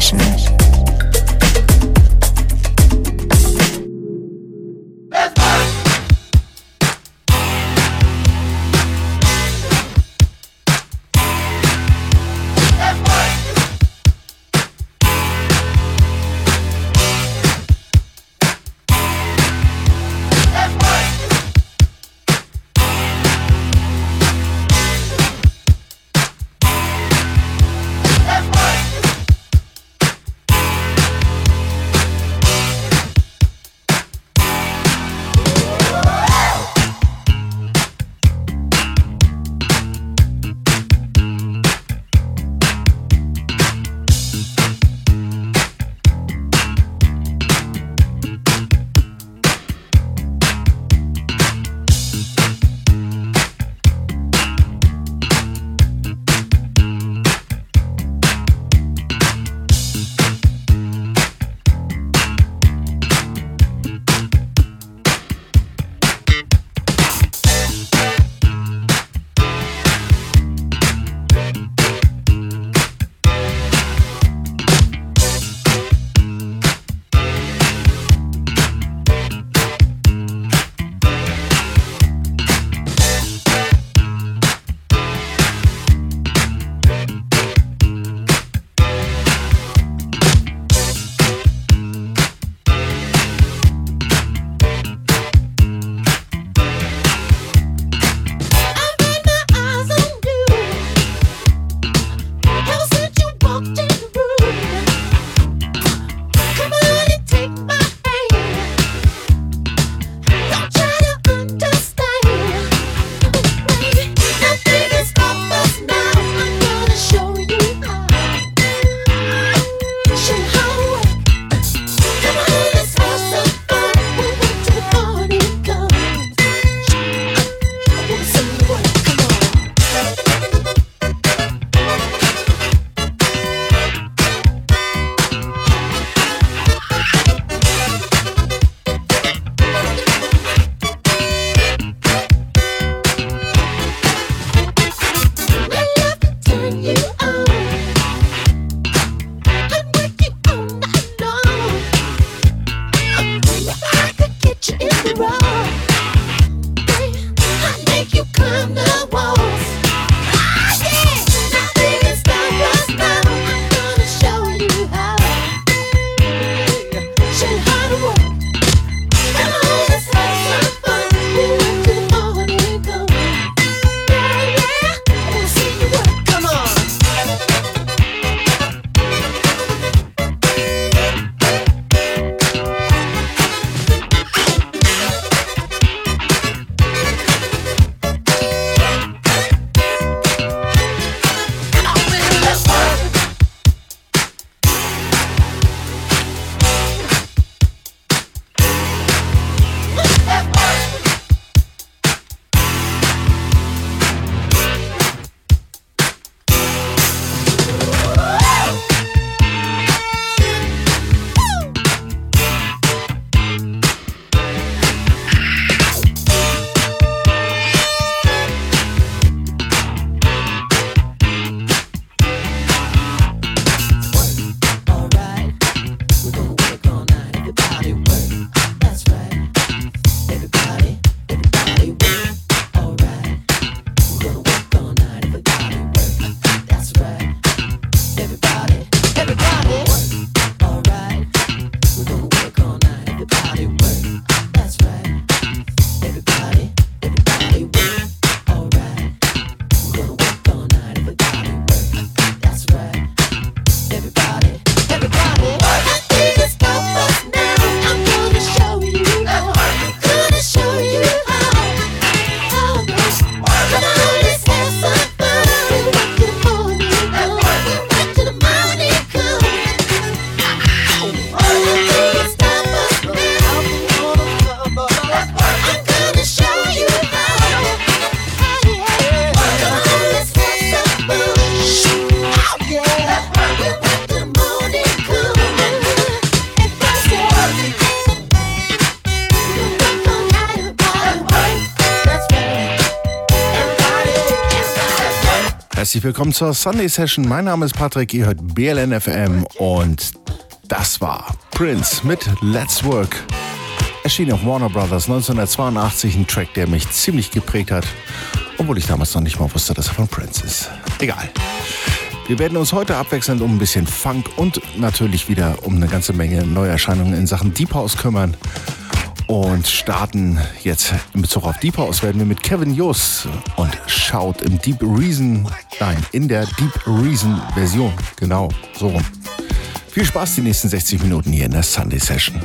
Session. Herzlich willkommen zur Sunday Session. Mein Name ist Patrick, ihr hört BLN FM und das war Prince mit Let's Work. Erschien auf Warner Brothers 1982, ein Track, der mich ziemlich geprägt hat, obwohl ich damals noch nicht mal wusste, dass er von Prince ist. Egal. Wir werden uns heute abwechselnd um ein bisschen Funk und natürlich wieder um eine ganze Menge Neuerscheinungen in Sachen Deep House kümmern und starten jetzt in Bezug auf Deep House werden wir mit Kevin Jus und schaut im Deep Reason, nein, in der Deep Reason Version, genau, so rum. Viel Spaß die nächsten 60 Minuten hier in der Sunday Session.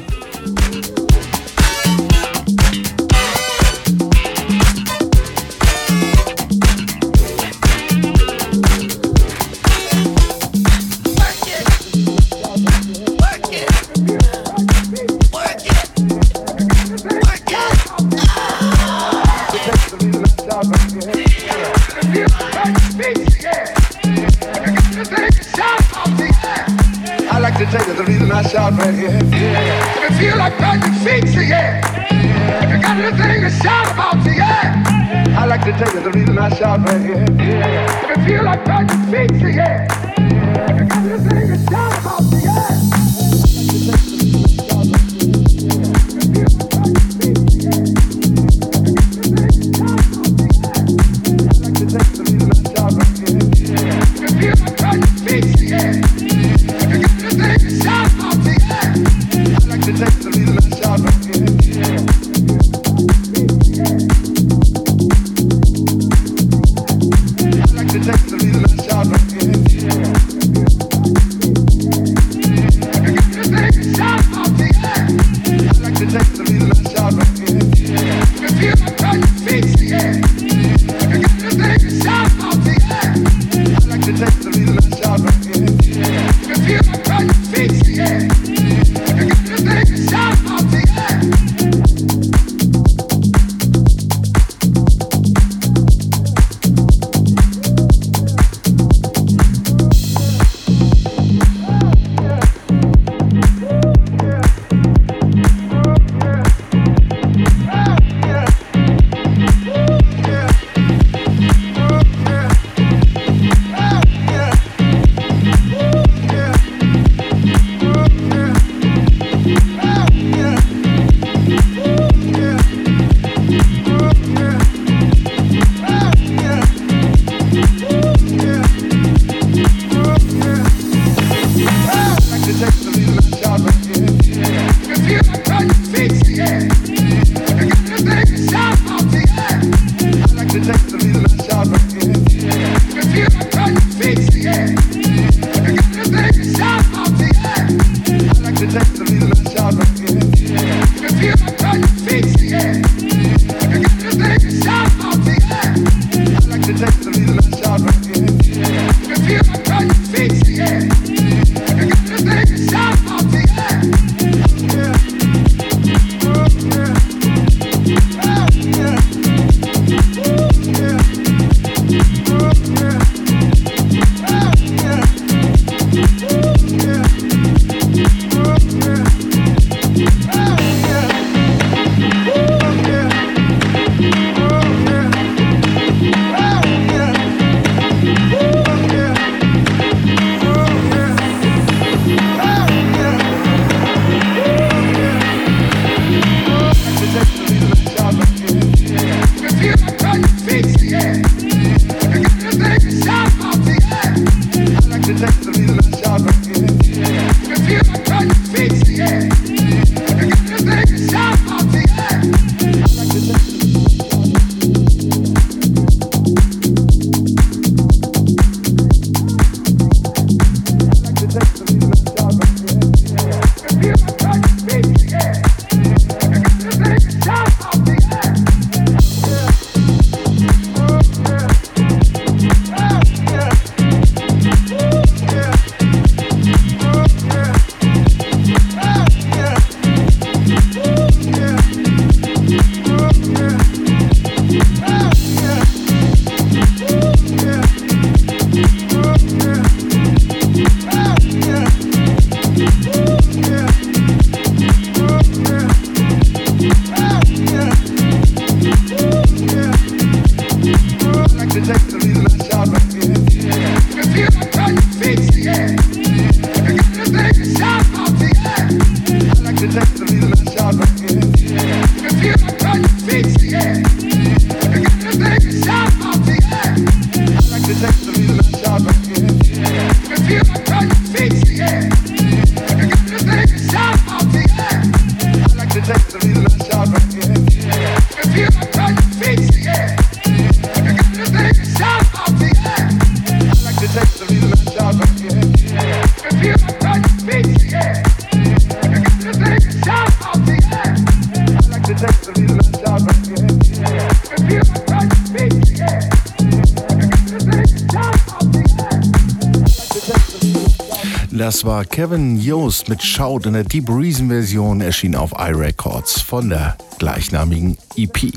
Mit Shout in der Deep Reason Version, erschien auf iRecords von der gleichnamigen EP.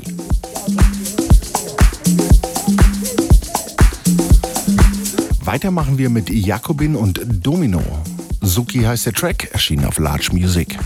Weiter machen wir mit Jakobin und Domino. Suki heißt der Track, erschien auf Large Music.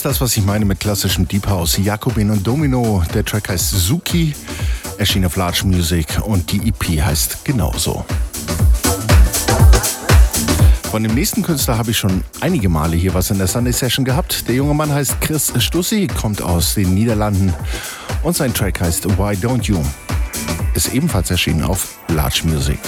Ist das, was ich meine mit klassischem Deep House. Jakobin und Domino. Der Track heißt Suki, erschien auf Large Music und die EP heißt genauso. Von dem nächsten Künstler habe ich schon einige Male hier was in der Sunday Session gehabt. Der junge Mann heißt Chris Stussi, kommt aus den Niederlanden und sein Track heißt Why Don't You? Ist ebenfalls erschienen auf Large Music.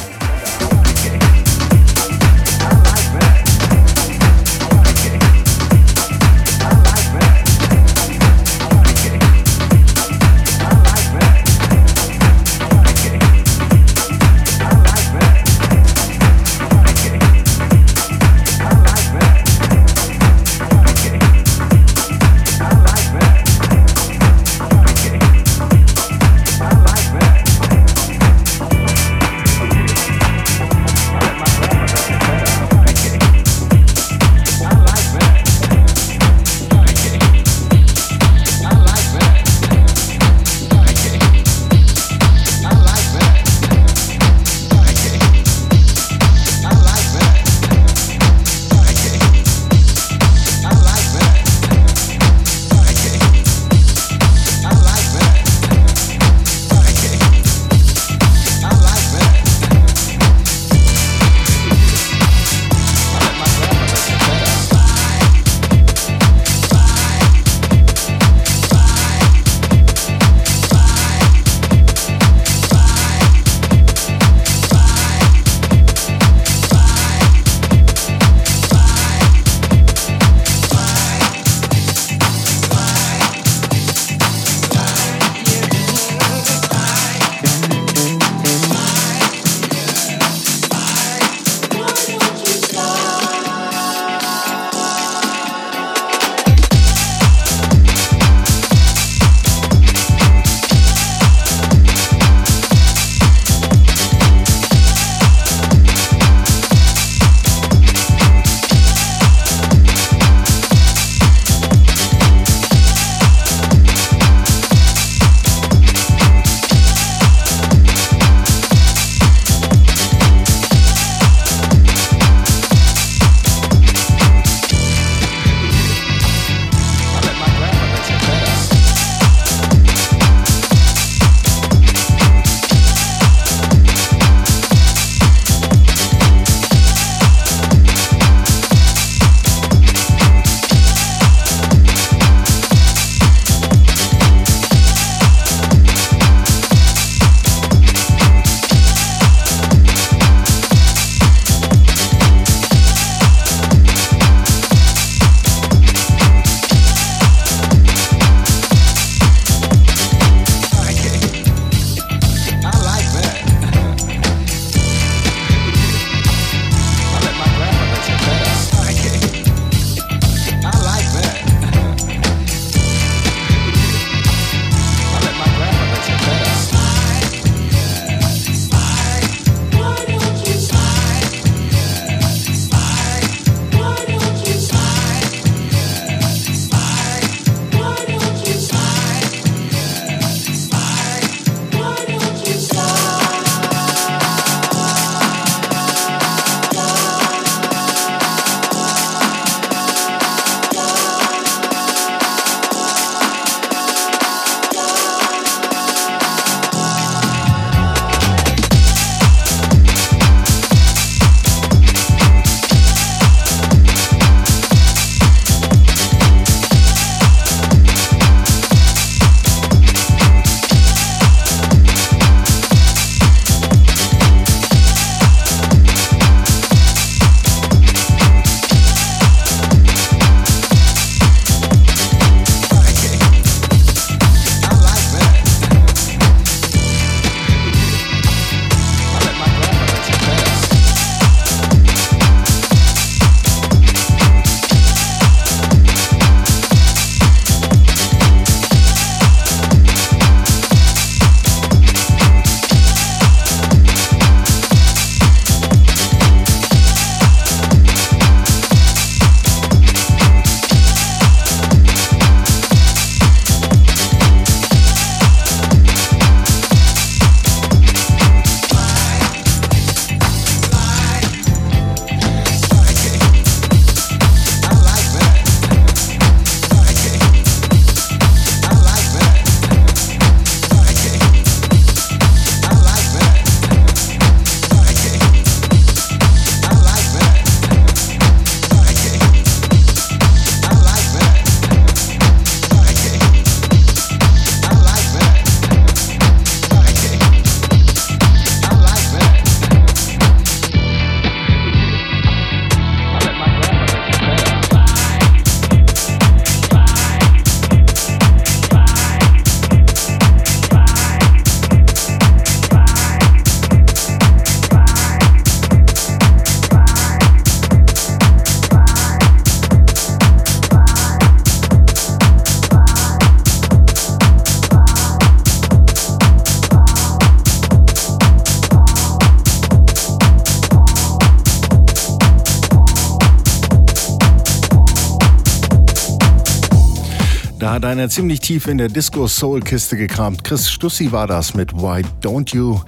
Einer ziemlich tief in der Disco-Soul-Kiste gekramt. Chris Stussi war das mit Why Don't You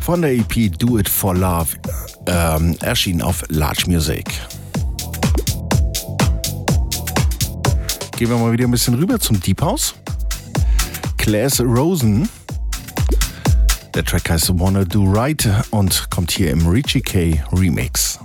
von der EP Do It For Love. Ähm, erschien auf Large Music. Gehen wir mal wieder ein bisschen rüber zum Deep House. Class Rosen. Der Track heißt Wanna Do Right und kommt hier im Richie K Remix.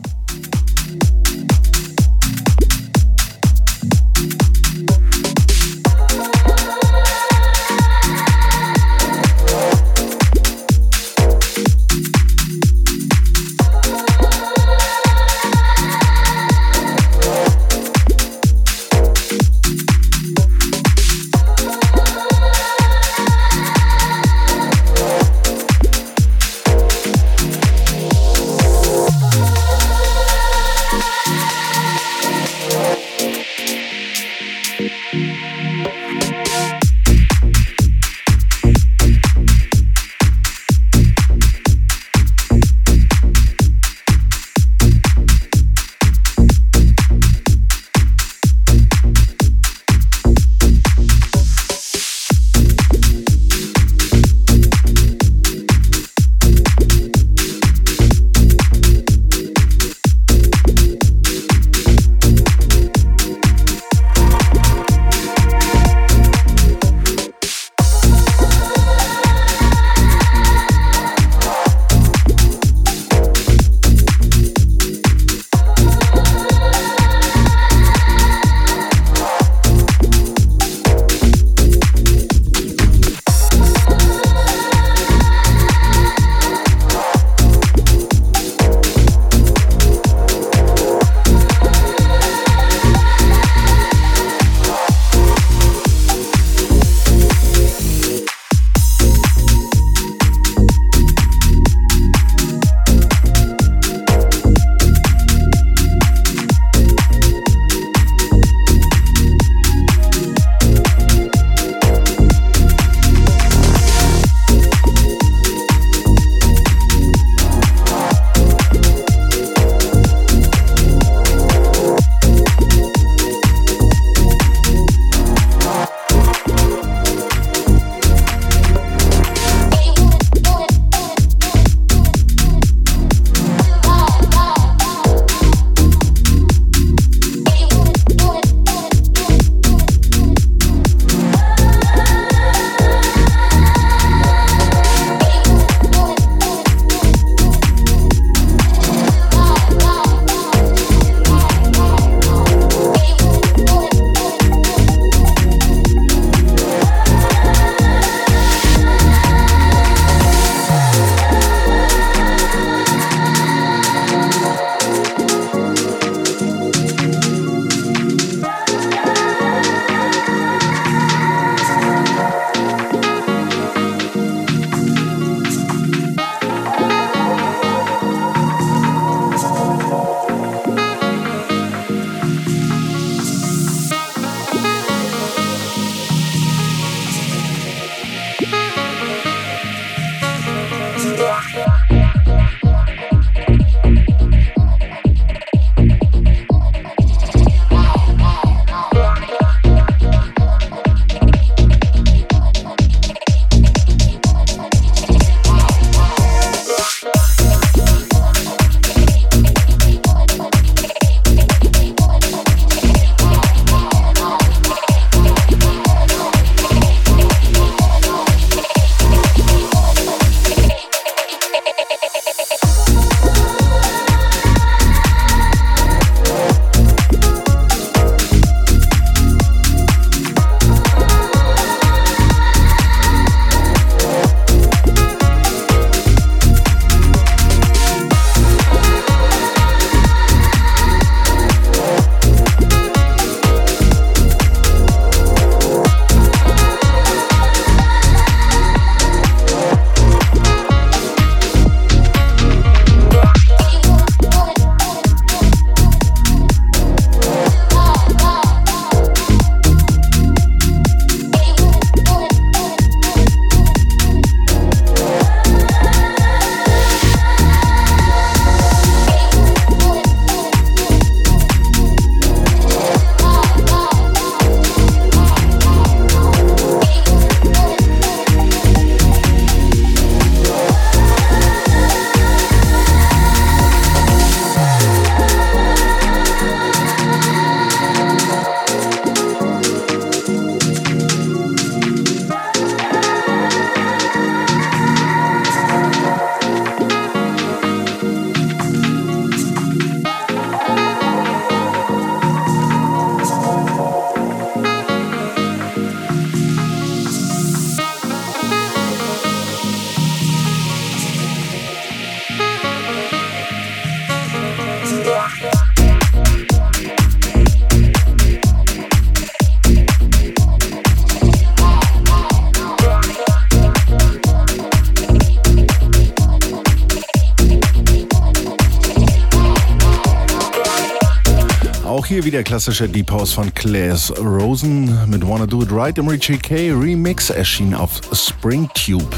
Hier wieder klassischer Deep House von Claes Rosen mit Wanna Do It Right im Richie K Remix erschien auf Spring Tube.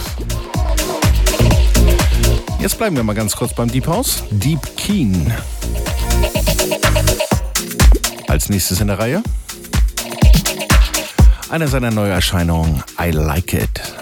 Jetzt bleiben wir mal ganz kurz beim Deep House. Deep Keen. Als nächstes in der Reihe. Eine seiner Neuerscheinungen, I Like It.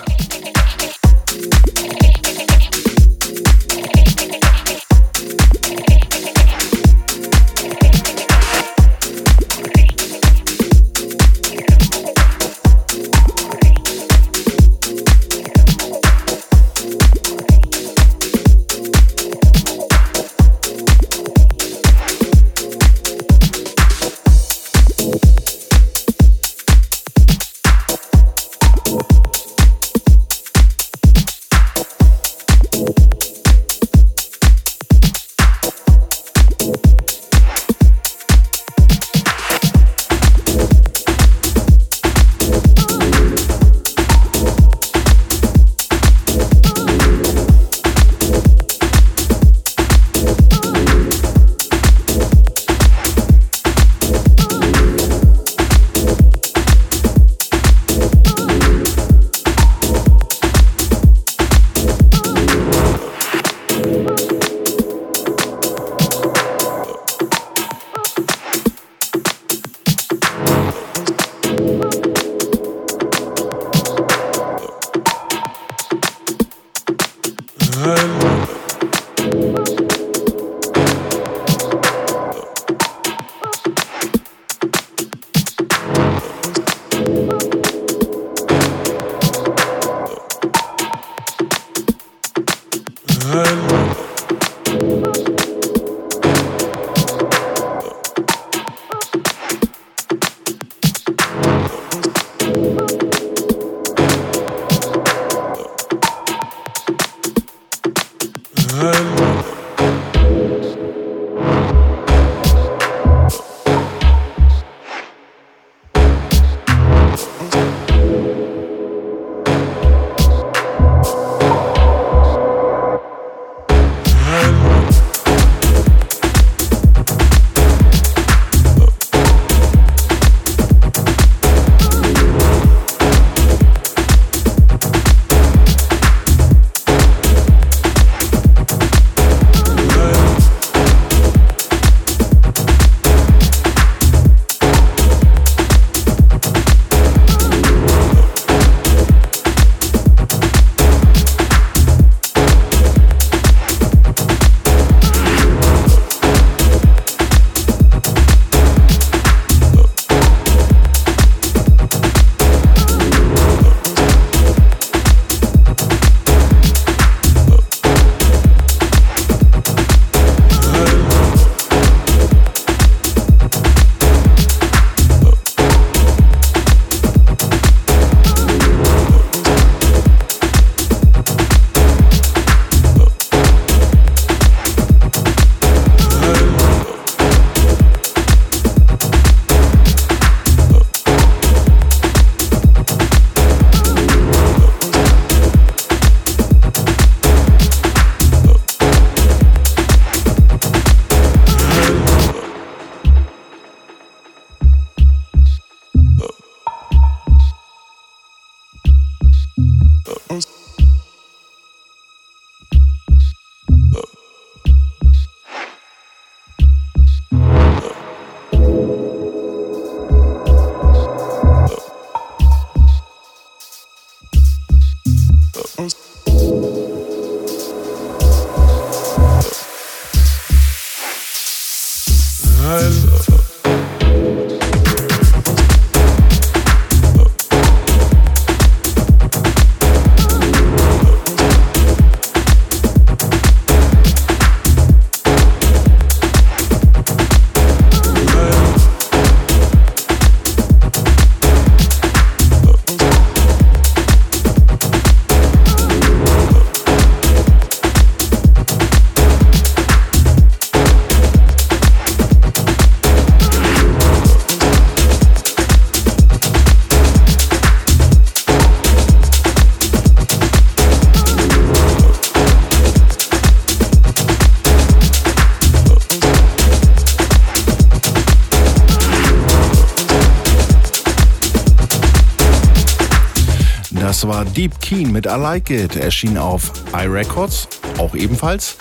Deep Keen mit I Like It, erschien auf iRecords, auch ebenfalls.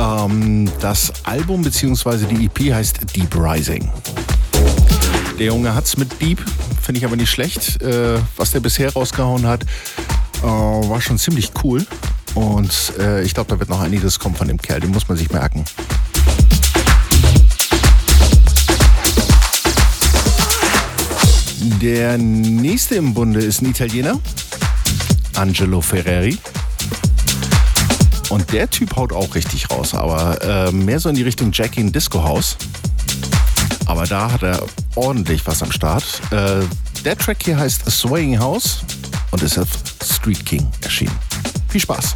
Ähm, das Album bzw. die EP heißt Deep Rising. Der Junge hat's mit Deep, finde ich aber nicht schlecht. Äh, was der bisher rausgehauen hat, äh, war schon ziemlich cool. Und äh, ich glaube, da wird noch einiges kommen von dem Kerl, den muss man sich merken. Der nächste im Bunde ist ein Italiener, Angelo Ferreri. Und der Typ haut auch richtig raus, aber äh, mehr so in die Richtung Jackie in Disco House. Aber da hat er ordentlich was am Start. Äh, der Track hier heißt Swaying House und ist auf Street King erschienen. Viel Spaß!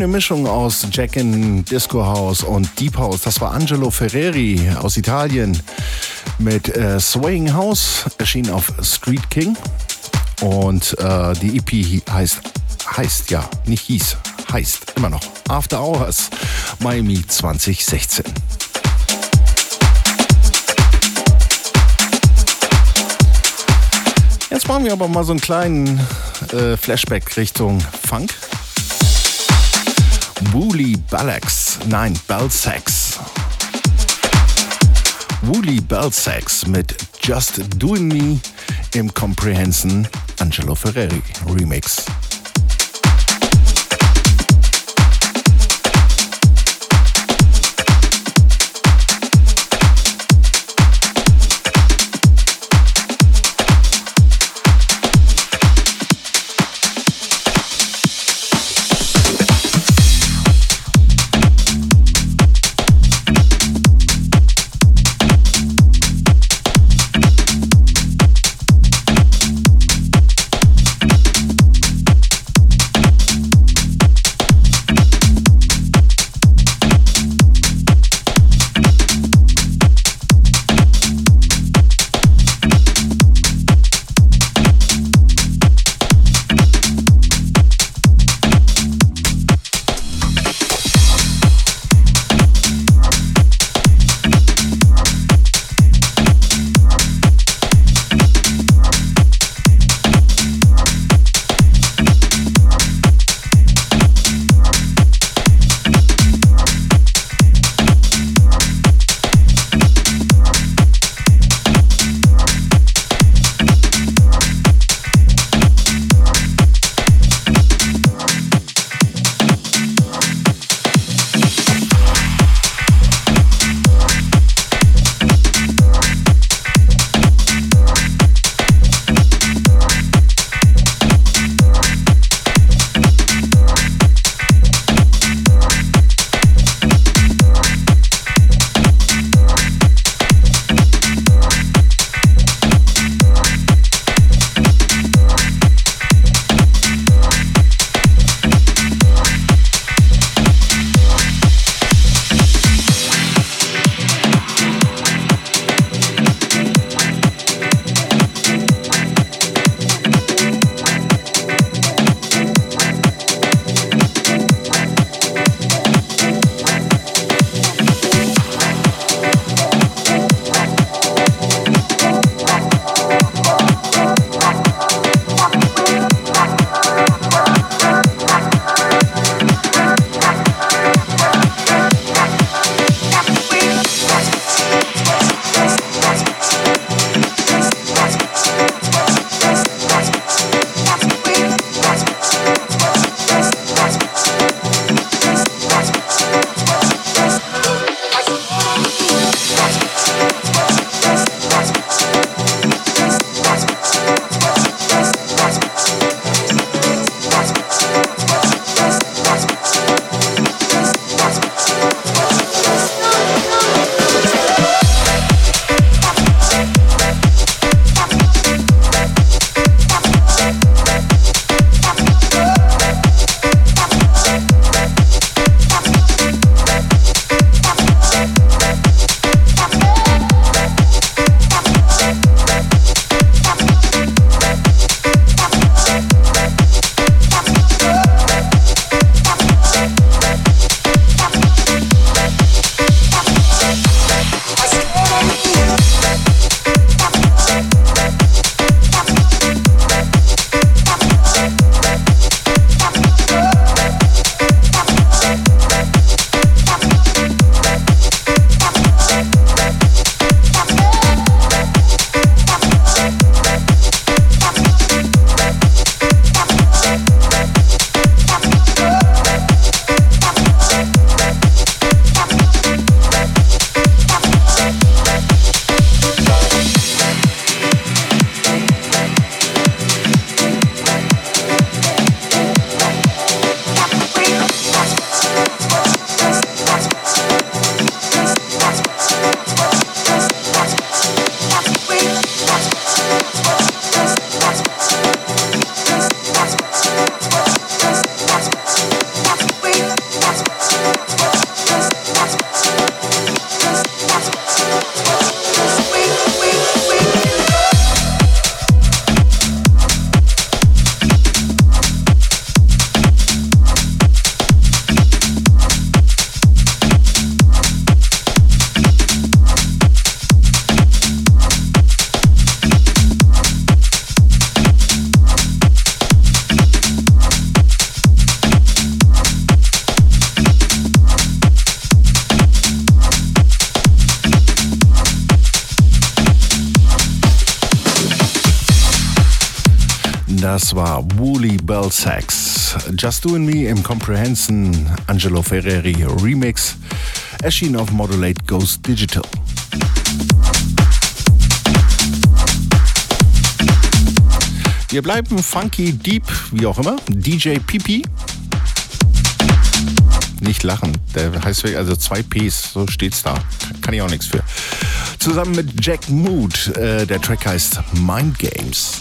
Schöne Mischung aus Jack in Disco House und Deep House. Das war Angelo Ferreri aus Italien. mit äh, Swaying House, erschien auf Street King. Und äh, die EP heißt, heißt ja, nicht hieß, heißt immer noch After Hours Miami 2016. Jetzt machen wir aber mal so einen kleinen äh, Flashback Richtung Funk. Woolly Ballax, nein, Bellsax. Woolly Bellsax mit Just Doing Me im Comprehension Angelo Ferreri Remix. Bell Sax. Just Doing Me im Comprehension Angelo Ferreri Remix. Erschien auf Modulate Ghost Digital. Wir bleiben funky, deep, wie auch immer. DJ Pipi. Nicht lachen. Der heißt also zwei Ps, so steht's da. Kann ich auch nichts für. Zusammen mit Jack Mood. Äh, der Track heißt Mind Games.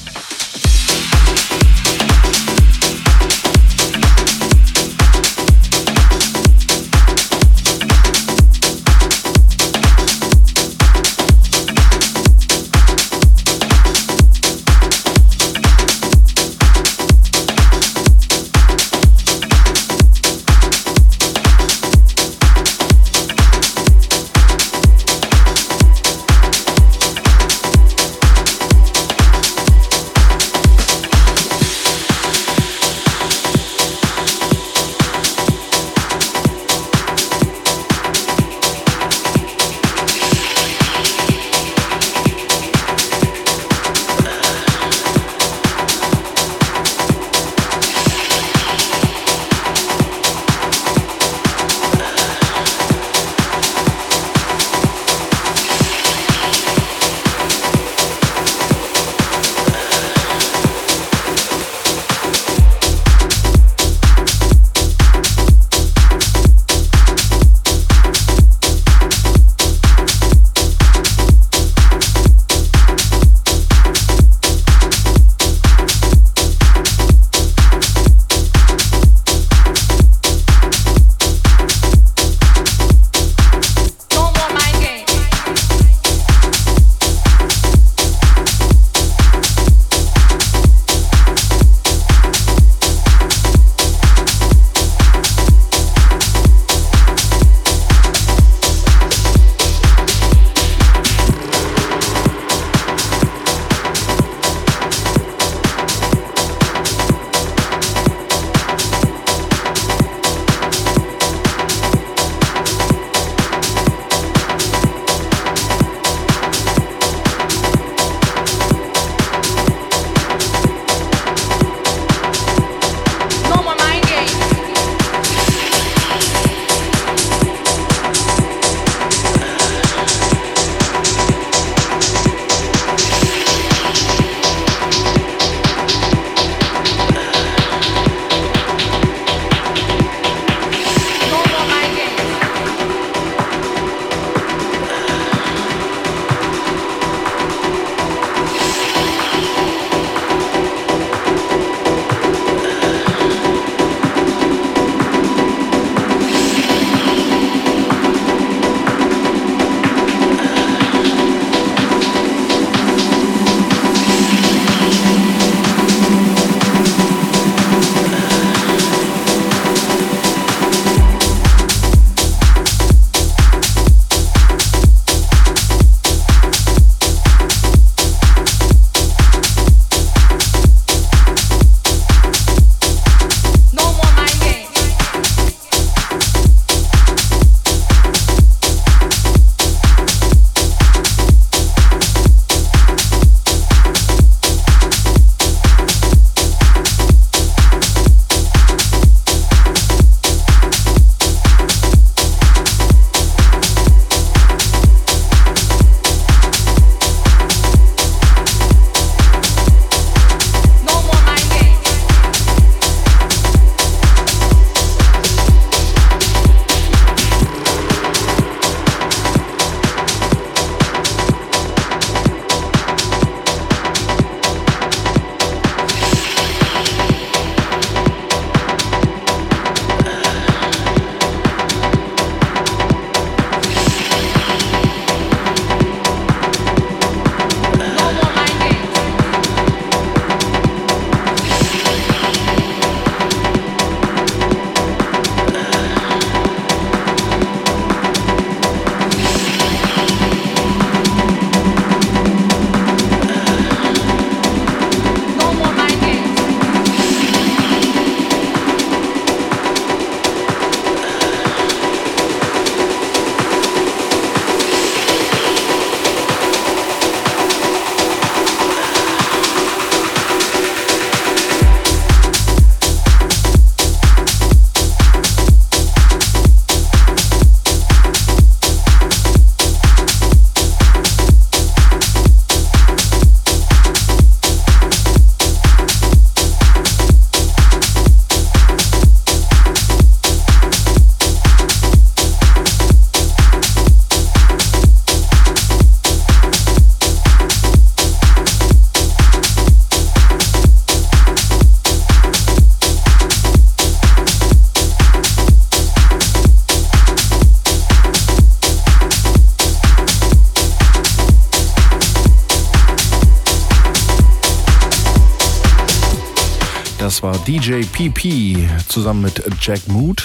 Das war DJ PP zusammen mit Jack Mood.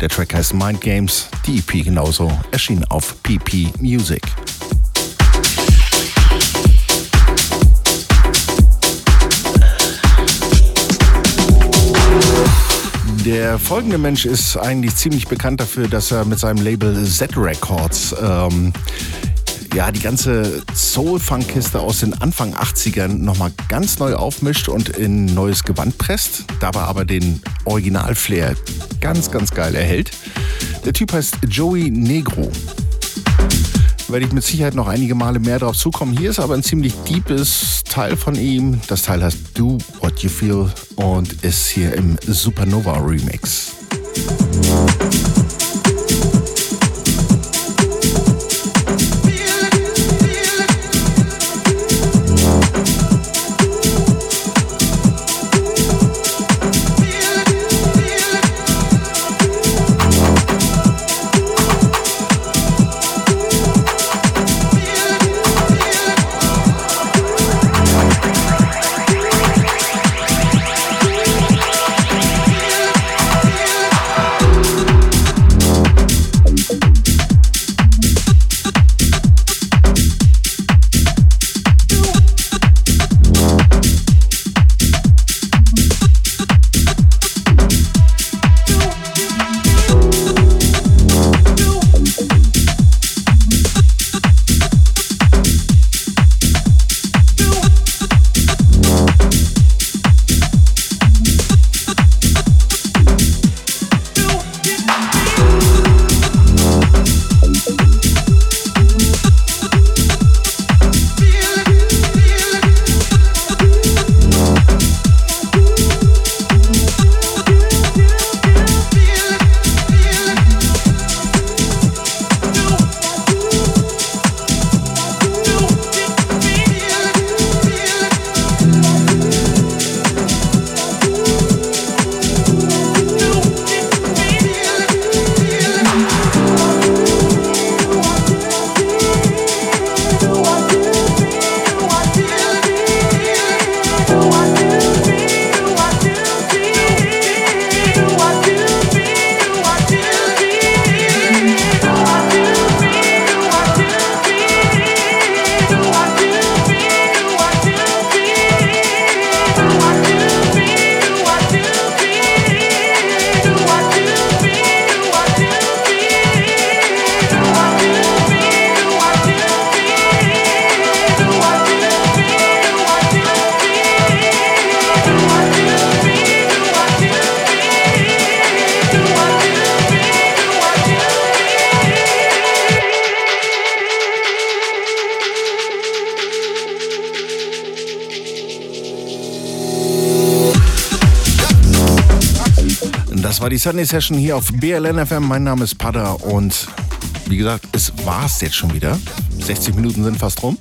Der Track heißt Mind Games, die EP genauso, erschien auf PP Music. Der folgende Mensch ist eigentlich ziemlich bekannt dafür, dass er mit seinem Label Z Records ähm, ja, die ganze Soul-Funk-Kiste aus den Anfang 80ern nochmal ganz neu aufmischt und in neues Gewand presst, dabei aber den Original-Flair ganz, ganz geil erhält. Der Typ heißt Joey Negro. Werde ich mit Sicherheit noch einige Male mehr drauf zukommen. Hier ist aber ein ziemlich deepes Teil von ihm. Das Teil heißt Do What You Feel und ist hier im Supernova Remix. Sunday Session hier auf BLN FM. Mein Name ist Pada und wie gesagt, es war's jetzt schon wieder. 60 Minuten sind fast rum.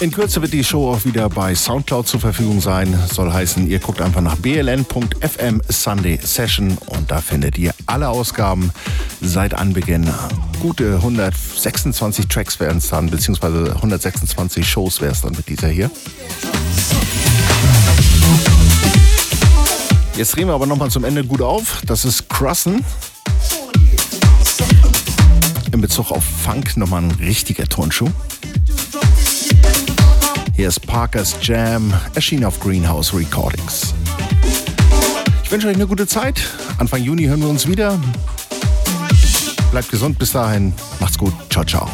In Kürze wird die Show auch wieder bei Soundcloud zur Verfügung sein. Soll heißen, ihr guckt einfach nach bln.fm Sunday Session und da findet ihr alle Ausgaben seit Anbeginn. Gute 126 Tracks werden es dann, beziehungsweise 126 Shows wäre es dann mit dieser hier. Jetzt drehen wir aber nochmal zum Ende gut auf. Das ist Crossen. In Bezug auf Funk nochmal ein richtiger Turnschuh. Hier ist Parker's Jam, erschienen auf Greenhouse Recordings. Ich wünsche euch eine gute Zeit. Anfang Juni hören wir uns wieder. Bleibt gesund bis dahin. Macht's gut. Ciao, ciao.